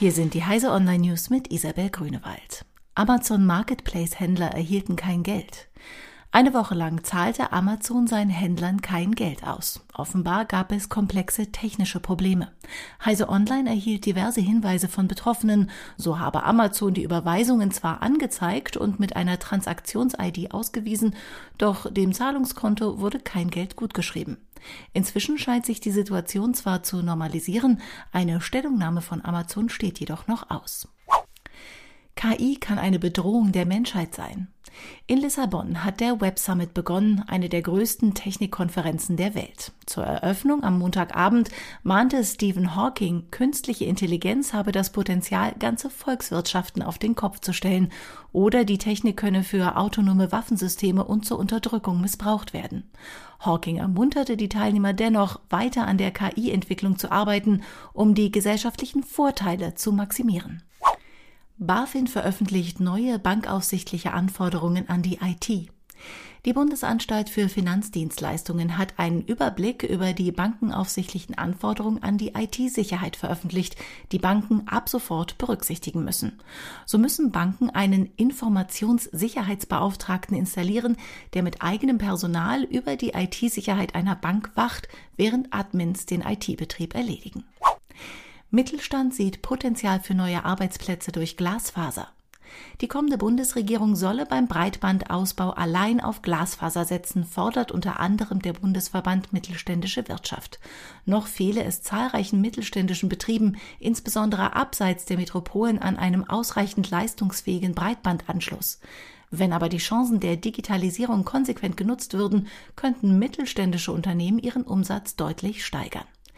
Hier sind die Heise Online News mit Isabel Grünewald. Amazon Marketplace Händler erhielten kein Geld. Eine Woche lang zahlte Amazon seinen Händlern kein Geld aus. Offenbar gab es komplexe technische Probleme. Heise Online erhielt diverse Hinweise von Betroffenen. So habe Amazon die Überweisungen zwar angezeigt und mit einer Transaktions-ID ausgewiesen, doch dem Zahlungskonto wurde kein Geld gutgeschrieben. Inzwischen scheint sich die Situation zwar zu normalisieren, eine Stellungnahme von Amazon steht jedoch noch aus. KI kann eine Bedrohung der Menschheit sein. In Lissabon hat der Web Summit begonnen, eine der größten Technikkonferenzen der Welt. Zur Eröffnung am Montagabend mahnte Stephen Hawking, künstliche Intelligenz habe das Potenzial, ganze Volkswirtschaften auf den Kopf zu stellen oder die Technik könne für autonome Waffensysteme und zur Unterdrückung missbraucht werden. Hawking ermunterte die Teilnehmer dennoch, weiter an der KI-Entwicklung zu arbeiten, um die gesellschaftlichen Vorteile zu maximieren. BaFin veröffentlicht neue bankaufsichtliche Anforderungen an die IT. Die Bundesanstalt für Finanzdienstleistungen hat einen Überblick über die bankenaufsichtlichen Anforderungen an die IT-Sicherheit veröffentlicht, die Banken ab sofort berücksichtigen müssen. So müssen Banken einen Informationssicherheitsbeauftragten installieren, der mit eigenem Personal über die IT-Sicherheit einer Bank wacht, während Admins den IT-Betrieb erledigen. Mittelstand sieht Potenzial für neue Arbeitsplätze durch Glasfaser. Die kommende Bundesregierung solle beim Breitbandausbau allein auf Glasfaser setzen, fordert unter anderem der Bundesverband Mittelständische Wirtschaft. Noch fehle es zahlreichen mittelständischen Betrieben, insbesondere abseits der Metropolen, an einem ausreichend leistungsfähigen Breitbandanschluss. Wenn aber die Chancen der Digitalisierung konsequent genutzt würden, könnten mittelständische Unternehmen ihren Umsatz deutlich steigern.